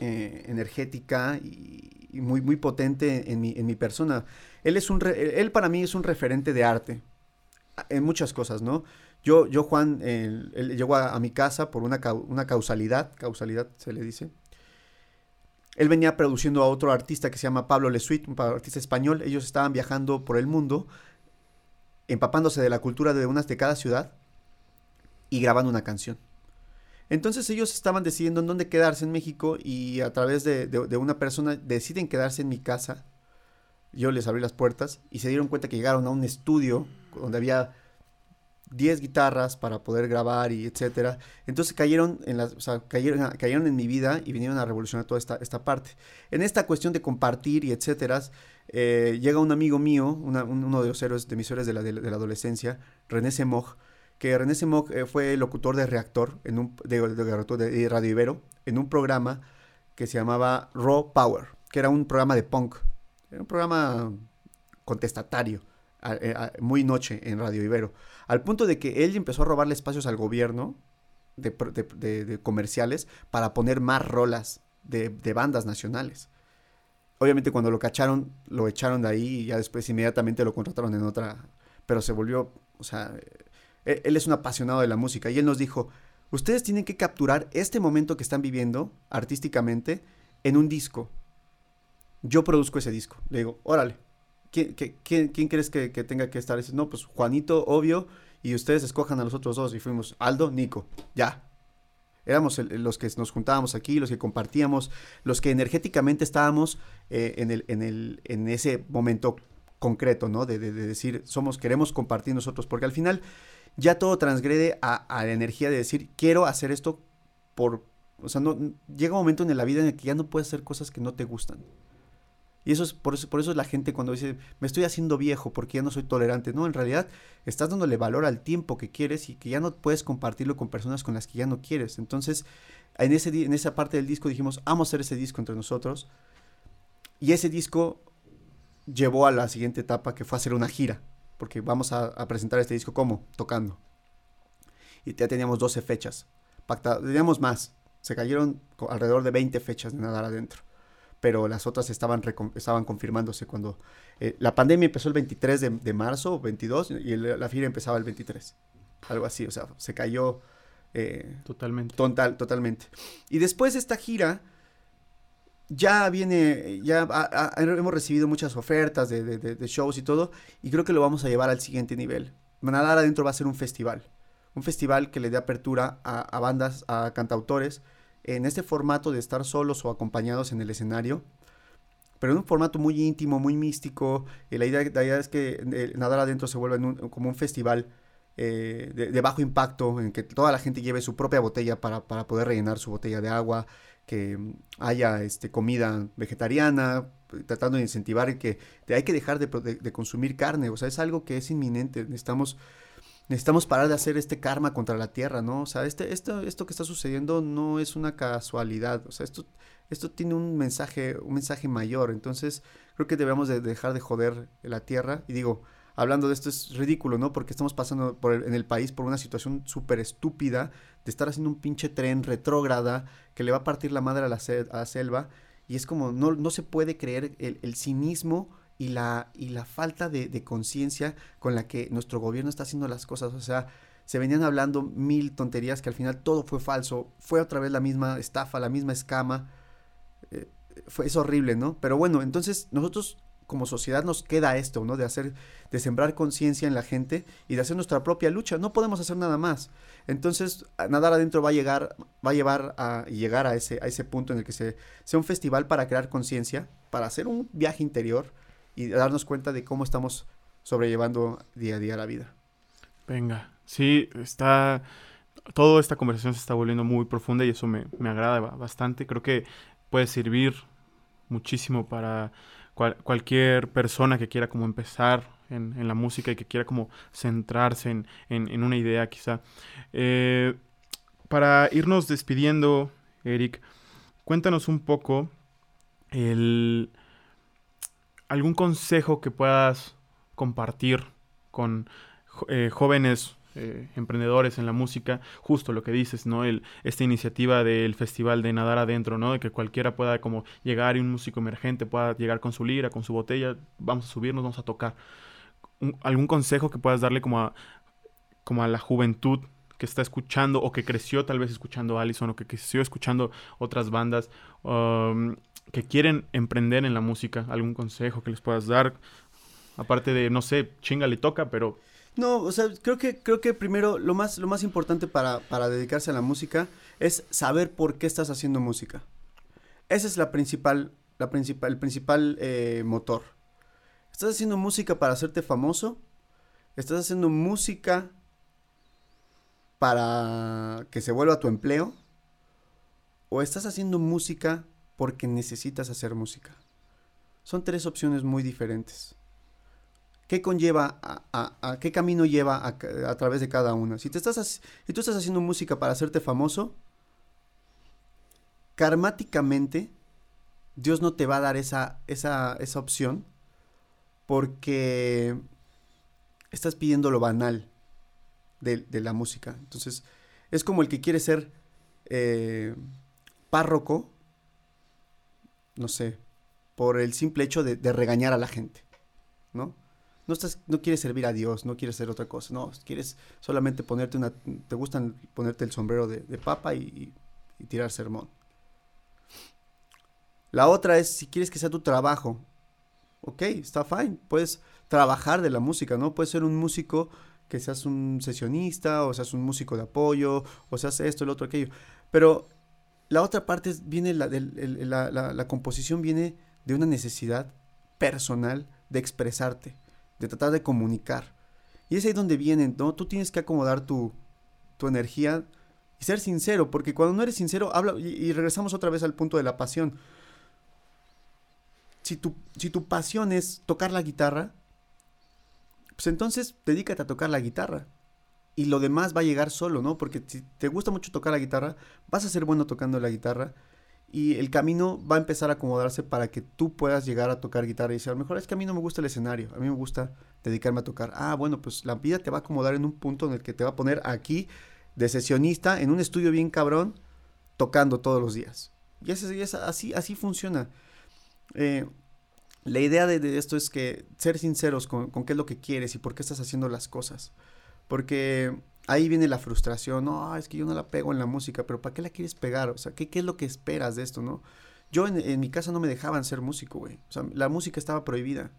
eh, energética y, muy, muy potente en mi, en mi persona. Él, es un él para mí es un referente de arte en muchas cosas, ¿no? Yo, yo Juan, él, llegó a, a, mi casa por una, una causalidad, causalidad se le dice. Él venía produciendo a otro artista que se llama Pablo Lesuit, un artista español. Ellos estaban viajando por el mundo empapándose de la cultura de unas de cada ciudad y grabando una canción. Entonces ellos estaban decidiendo en dónde quedarse en México y a través de, de, una persona deciden quedarse en mi casa. Yo les abrí las puertas y se dieron cuenta que llegaron a un estudio donde había 10 guitarras para poder grabar y etcétera. Entonces cayeron en las, cayeron, cayeron en mi vida y vinieron a revolucionar toda esta, esta parte. En esta cuestión de compartir y etcétera, eh, llega un amigo mío, uno de los héroes de mis héroes de la, de, la adolescencia, René Semog, que René Semog eh, fue locutor de Reactor, en un, de, de, Radio Ibero, en un programa que se llamaba Raw Power, que era un programa de punk, era un programa contestatario, eh, muy noche en Radio Ibero, al punto de que él empezó a robarle espacios al gobierno de, comerciales para poner más rolas de, bandas nacionales. Obviamente cuando lo cacharon, lo echaron de ahí y ya después inmediatamente lo contrataron en otra, pero se volvió, o sea, e, él es un apasionado de la música y él nos dijo, ustedes tienen que capturar este momento que están viviendo artísticamente en un disco. Yo produzco ese disco. Le digo, órale, ¿quién, crees que, tenga que estar? Dice, no, pues Juanito, obvio, y ustedes escojan a los otros dos. Y fuimos Aldo, Nico, ya. Éramos los que nos juntábamos aquí, los que compartíamos, los que energéticamente estábamos eh, en, ese momento concreto, ¿no? De, de, decir, somos, queremos compartir nosotros, porque al final ya todo transgrede a, la energía de decir, quiero hacer esto por, o sea, no, llega un momento en la vida en el que ya no puedes hacer cosas que no te gustan. Y eso es por eso, por eso es la gente cuando dice, me estoy haciendo viejo porque ya no soy tolerante. No, en realidad estás dándole valor al tiempo que quieres y que ya no puedes compartirlo con personas con las que ya no quieres. Entonces, en, ese, en esa parte del disco dijimos, vamos a hacer ese disco entre nosotros. Y ese disco llevó a la siguiente etapa que fue hacer una gira porque vamos a, presentar este disco como tocando. Y ya teníamos 12 fechas pactadas, teníamos más, se cayeron alrededor de 20 fechas de nadar adentro, pero las otras estaban, estaban confirmándose cuando eh, la pandemia empezó el 23 de, marzo, 22, y la gira empezaba el 23, algo así, o sea, se cayó... Eh, totalmente. Total, totalmente. Y después de esta gira, ya viene, ya hemos recibido muchas ofertas de, shows y todo, y creo que lo vamos a llevar al siguiente nivel. Nadar adentro va a ser un festival, un festival que le dé apertura a, bandas, a cantautores, en este formato de estar solos o acompañados en el escenario, pero en un formato muy íntimo, muy místico, y la idea, es que eh, Nadar adentro se vuelva como un festival eh, de, bajo impacto, en que toda la gente lleve su propia botella para, para poder rellenar su botella de agua, que haya este, comida vegetariana, tratando de incentivar que hay que dejar de, consumir carne, o sea, es algo que es inminente, necesitamos, necesitamos parar de hacer este karma contra la tierra, ¿no? O sea, este, esto, esto que está sucediendo no es una casualidad, o sea, esto, esto tiene un mensaje, un mensaje mayor, entonces creo que debemos de dejar de joder la tierra, y digo, hablando de esto es ridículo, ¿no? Porque estamos pasando por en el país por una situación súper estúpida de estar haciendo un pinche tren retrógrada que le va a partir la madre a la, selva. Y es como, no, no se puede creer el, cinismo y la, y la falta de, de conciencia con la que nuestro gobierno está haciendo las cosas. O sea, se venían hablando mil tonterías que al final todo fue falso. Fue otra vez la misma estafa, la misma escama. Eh, fue, es horrible, ¿no? Pero bueno, entonces nosotros como sociedad nos queda esto, ¿no? De hacer, de sembrar conciencia en la gente y de hacer nuestra propia lucha. No podemos hacer nada más. Entonces, nadar adentro va a llegar, va a llevar a llegar a ese, a ese punto en el que se, sea un festival para crear conciencia, para hacer un viaje interior y darnos cuenta de cómo estamos sobrellevando día a día la vida. Venga, sí, está. Toda esta conversación se está volviendo muy profunda y eso me, me agrada bastante. Creo que puede servir muchísimo para cualquier persona que quiera como empezar en, la música y que quiera como centrarse en, una idea quizá. Eh, para irnos despidiendo, Eric, cuéntanos un poco el, algún consejo que puedas compartir con eh, jóvenes eh, emprendedores en la música, justo lo que dices, ¿no? El, esta iniciativa del festival de nadar adentro, ¿no? De que cualquiera pueda como llegar y un músico emergente pueda llegar con su lira, con su botella, vamos a subirnos, vamos a tocar. ¿Algún consejo que puedas darle como a, como a la juventud que está escuchando o que creció tal vez escuchando Allison o que creció escuchando otras bandas um, que quieren emprender en la música? ¿Algún consejo que les puedas dar? Aparte de, no sé, chinga le toca, pero No, o sea, creo que, creo que primero lo más, lo más importante para, para dedicarse a la música es saber por qué estás haciendo música. Ese es la principal, la principal, el principal eh, motor. ¿Estás haciendo música para hacerte famoso? ¿Estás haciendo música para que se vuelva tu empleo? ¿O estás haciendo música porque necesitas hacer música? Son tres opciones muy diferentes. ¿Qué conlleva, a, qué camino lleva a, través de cada una? Si, te estás, tú estás haciendo música para hacerte famoso, karmáticamente Dios no te va a dar esa, esa, esa opción porque estás pidiendo lo banal de, la música. Entonces, es como el que quiere ser eh, párroco, no sé, por el simple hecho de, regañar a la gente, ¿no? no estás, no quieres servir a Dios, no quieres hacer otra cosa, no, quieres solamente ponerte una, te gustan ponerte el sombrero de, papa y, tirar sermón. La otra es si quieres que sea tu trabajo, ok, está fine, puedes trabajar de la música, ¿no? Puedes ser un músico que seas un sesionista, o seas un músico de apoyo, o seas esto, el otro, aquello. Pero la otra parte viene, la, la, la composición viene de una necesidad personal de expresarte de tratar de comunicar. Y es ahí donde vienen, ¿no? Tú tienes que acomodar tu, tu energía y ser sincero, porque cuando no eres sincero, habla, y, regresamos otra vez al punto de la pasión. Si tu, si tu pasión es tocar la guitarra, pues entonces dedícate a tocar la guitarra. Y lo demás va a llegar solo, ¿no? Porque si te gusta mucho tocar la guitarra, vas a ser bueno tocando la guitarra y el camino va a empezar a acomodarse para que tú puedas llegar a tocar guitarra y decir, a lo mejor es que a mí no me gusta el escenario, a mí me gusta dedicarme a tocar. Ah, bueno, pues la vida te va a acomodar en un punto en el que te va a poner aquí de sesionista en un estudio bien cabrón, tocando todos los días. Y es, así, así funciona. Eh, la idea de, esto es que ser sinceros con qué es lo que quieres y por qué estás haciendo las cosas. Porque ahí viene la frustración, no, es que yo no la pego en la música, pero ¿para qué la quieres pegar? O sea, ¿qué, qué es lo que esperas de esto, no? Yo en, mi casa no me dejaban ser músico, güey. O sea, la música estaba prohibida.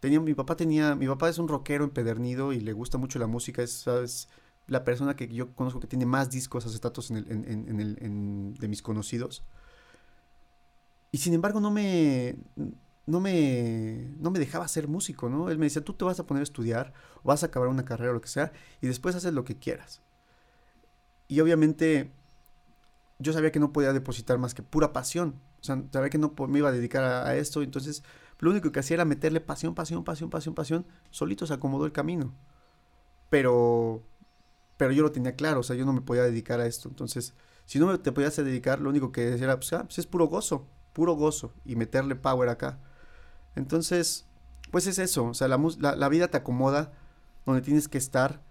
Tenía, mi papá tenía, mi papá es un rockero empedernido y le gusta mucho la música, es, ¿sabes? la persona que yo conozco que tiene más discos acetatos en el, en, en el, en, de mis conocidos. Y sin embargo no me, no me, no me dejaba ser músico, ¿no? Él me decía, tú te vas a poner a estudiar, vas a acabar una carrera o lo que sea, y después haces lo que quieras. Y obviamente yo sabía que no podía depositar más que pura pasión. O sea, sabía que no me iba a dedicar a, esto, entonces lo único que hacía era meterle pasión, pasión, pasión, pasión, pasión. Solito se acomodó el camino. Pero, pero yo lo tenía claro, o sea, yo no me podía dedicar a esto. Entonces, si no me te podías dedicar, lo único que decía era, pues, ah, pues es puro gozo, puro gozo, y meterle power acá. Entonces, pues es eso, o sea, la, vida te acomoda donde tienes que estar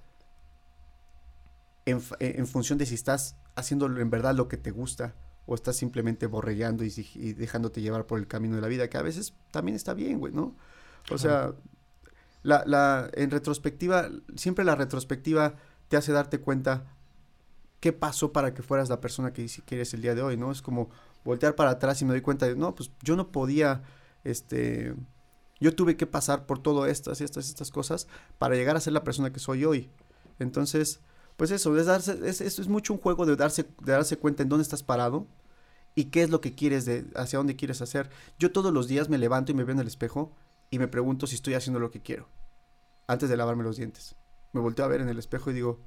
en, en, función de si estás haciendo en verdad lo que te gusta o estás simplemente borreando y, dejándote llevar por el camino de la vida, que a veces también está bien, güey, ¿no? O sea, la, la, en retrospectiva, siempre la retrospectiva te hace darte cuenta qué pasó para que fueras la persona que, que eres el día de hoy, ¿no? Es como voltear para atrás y me doy cuenta de, no, pues yo no podía este, yo tuve que pasar por todo estas y estas, estas cosas para llegar a ser la persona que soy hoy. Entonces, pues eso, es darse, es, es mucho un juego de darse, de darse cuenta en dónde estás parado y qué es lo que quieres, de, hacia dónde quieres hacer. Yo todos los días me levanto y me veo en el espejo y me pregunto si estoy haciendo lo que quiero. Antes de lavarme los dientes. Me volteo a ver en el espejo y digo,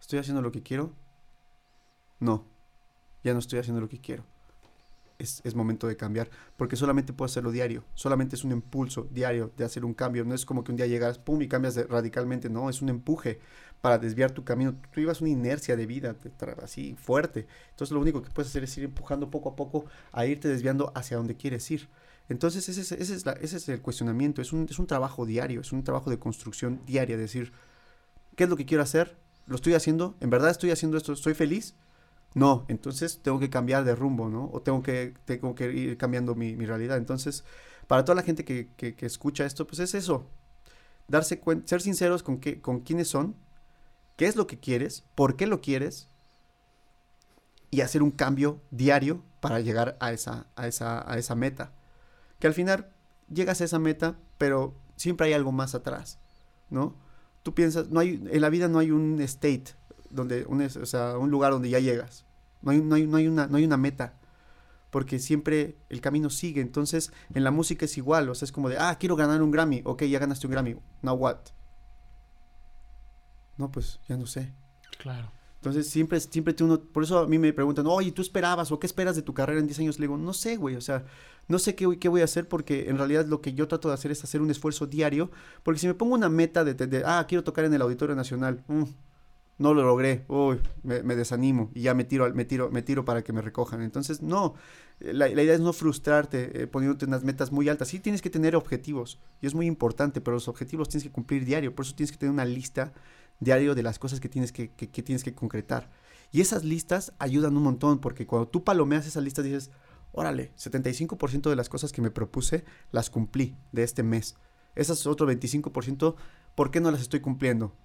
¿estoy haciendo lo que quiero? No, ya no estoy haciendo lo que quiero es, momento de cambiar, porque solamente puedo hacerlo diario, solamente es un impulso diario de hacer un cambio, no es como que un día llegas, pum, y cambias radicalmente, no, es un empuje para desviar tu camino, tú ibas una inercia de vida así fuerte, entonces lo único que puedes hacer es ir empujando poco a poco a irte desviando hacia donde quieres ir. Entonces ese es, ese es, ese es el cuestionamiento, es un, es un trabajo diario, es un trabajo de construcción diaria, decir, ¿qué es lo que quiero hacer? ¿Lo estoy haciendo? ¿En verdad estoy haciendo esto? ¿Estoy feliz? No, entonces tengo que cambiar de rumbo, ¿no? O tengo que, tengo que ir cambiando mi, realidad. Entonces, para toda la gente que, escucha esto, pues es eso. Darse cuenta, ser sinceros con, qué, con quiénes son, qué es lo que quieres, por qué lo quieres, y hacer un cambio diario para llegar a esa, a esa, a esa meta. Que al final llegas a esa meta, pero siempre hay algo más atrás, ¿no? tú piensas, no hay, en la vida no hay un state, donde, un, o sea, un lugar donde ya llegas. No hay, no hay, no hay, una, no hay una meta. Porque siempre el camino sigue. Entonces, en la música es igual. O sea, es como de, ah, quiero ganar un Grammy. Ok, ya ganaste un Grammy. Now what? No, pues ya no sé. Claro. Entonces, siempre, siempre uno, por eso a mí me preguntan, oye, ¿tú esperabas o qué esperas de tu carrera en 10 años? Le digo, no sé, güey, o sea, no sé qué, qué, voy a hacer porque en realidad lo que yo trato de hacer es hacer un esfuerzo diario, porque si me pongo una meta de, de, ah, quiero tocar en el Auditorio Nacional, mm, no lo logré, uy, me, desanimo y ya me tiro, me, tiro, me tiro para que me recojan. Entonces, no, la, idea es no frustrarte eh, poniéndote unas metas muy altas. Sí tienes que tener objetivos y es muy importante, pero los objetivos tienes que cumplir diario, por eso tienes que tener una lista diario de las cosas que tienes que, tienes que concretar. Y esas listas ayudan un montón, porque cuando tú palomeas esas listas dices, órale, 75% de las cosas que me propuse las cumplí de este mes. Esas otro 25%, ¿por qué no las estoy cumpliendo?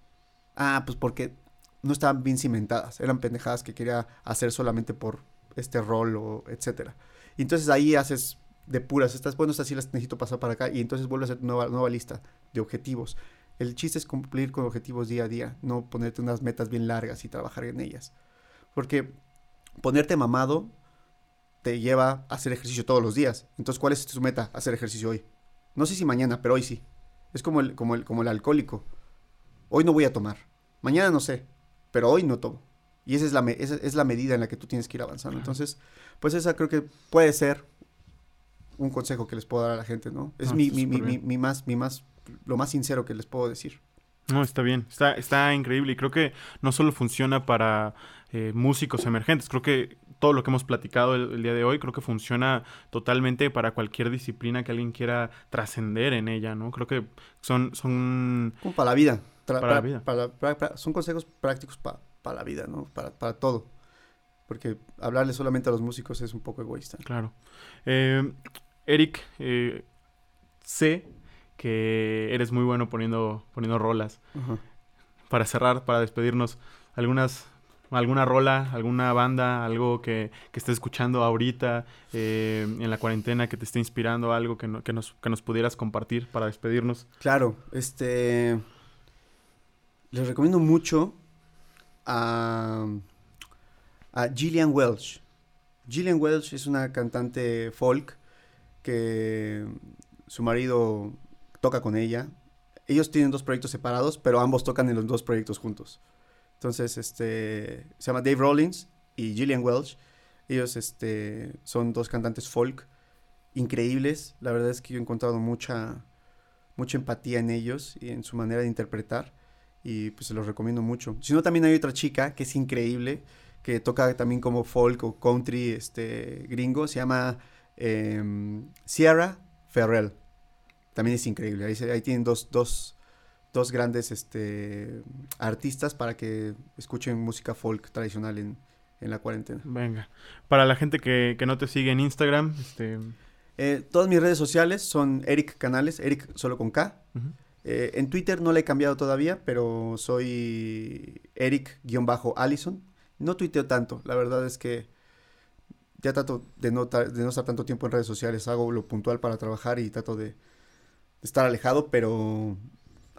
Ah, pues porque no estaban bien cimentadas, eran pendejadas que quería hacer solamente por este rol o etcétera. Y entonces ahí haces de puras, estas, bueno, estas sí las necesito pasar para acá y entonces vuelves a hacer nueva, nueva lista de objetivos. El chiste es cumplir con objetivos día a día, no ponerte unas metas bien largas y trabajar en ellas. Porque ponerte mamado te lleva a hacer ejercicio todos los días. Entonces, ¿cuál es tu meta? Hacer ejercicio hoy. No sé si mañana, pero hoy sí. Es como el, como el, como el alcohólico. Hoy no voy a tomar. Mañana no sé, pero hoy no tomo. Y esa es la, esa es la medida en la que tú tienes que ir avanzando. Entonces, pues esa creo que puede ser un consejo que les puedo dar a la gente, ¿no? Es mi, mi, mi, mi, más, mi más lo más sincero que les puedo decir. No, está bien, está, está increíble y creo que no solo funciona para eh, músicos emergentes, creo que todo lo que hemos platicado el, día de hoy, creo que funciona totalmente para cualquier disciplina que alguien quiera trascender en ella, ¿no? Creo que son... son... Como para la vida. para, la vida. son consejos prácticos para la vida, ¿no? Para, para todo. Porque hablarle solamente a los músicos es un poco egoísta. Claro. Eh, Eric, eh, sé que eres muy bueno poniendo, poniendo rolas. Para cerrar, para despedirnos, algunas alguna rola, alguna banda, algo que, que estés escuchando ahorita eh, en la cuarentena que te esté inspirando, algo que, que, nos, que nos pudieras compartir para despedirnos. Claro, este... Les recomiendo mucho a, a Gillian Welch. Gillian Welch es una cantante folk que su marido toca con ella. Ellos tienen dos proyectos separados, pero ambos tocan en los dos proyectos juntos. Entonces, este, se llama Dave Rollins y Gillian Welch. Ellos este, son dos cantantes folk increíbles. La verdad es que yo he encontrado mucha, mucha empatía en ellos y en su manera de interpretar. Y pues se los recomiendo mucho. Si no, también hay otra chica que es increíble, que toca también como folk o country este, gringo. Se llama Sierra Ferrell también es increíble. Ahí, tienen dos, dos, dos, grandes este, artistas para que escuchen música folk tradicional en, en la cuarentena. Venga. Para la gente que, que no te sigue en Instagram, este... Eh, todas mis redes sociales son Eric Canales, Eric solo con K. Eh, en Twitter no le he cambiado todavía, pero soy Eric-Allison. No tuiteo tanto, la verdad es que ya trato de no, de no estar tanto tiempo en redes sociales, hago lo puntual para trabajar y trato de, estar alejado, pero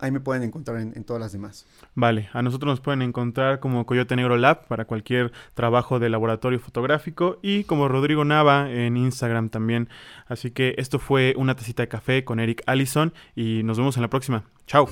ahí me pueden encontrar en, todas las demás. Vale, a nosotros nos pueden encontrar como Coyote Negro Lab para cualquier trabajo de laboratorio fotográfico y como Rodrigo Nava en Instagram también. Así que esto fue una tacita de café con Eric Allison y nos vemos en la próxima. Chao.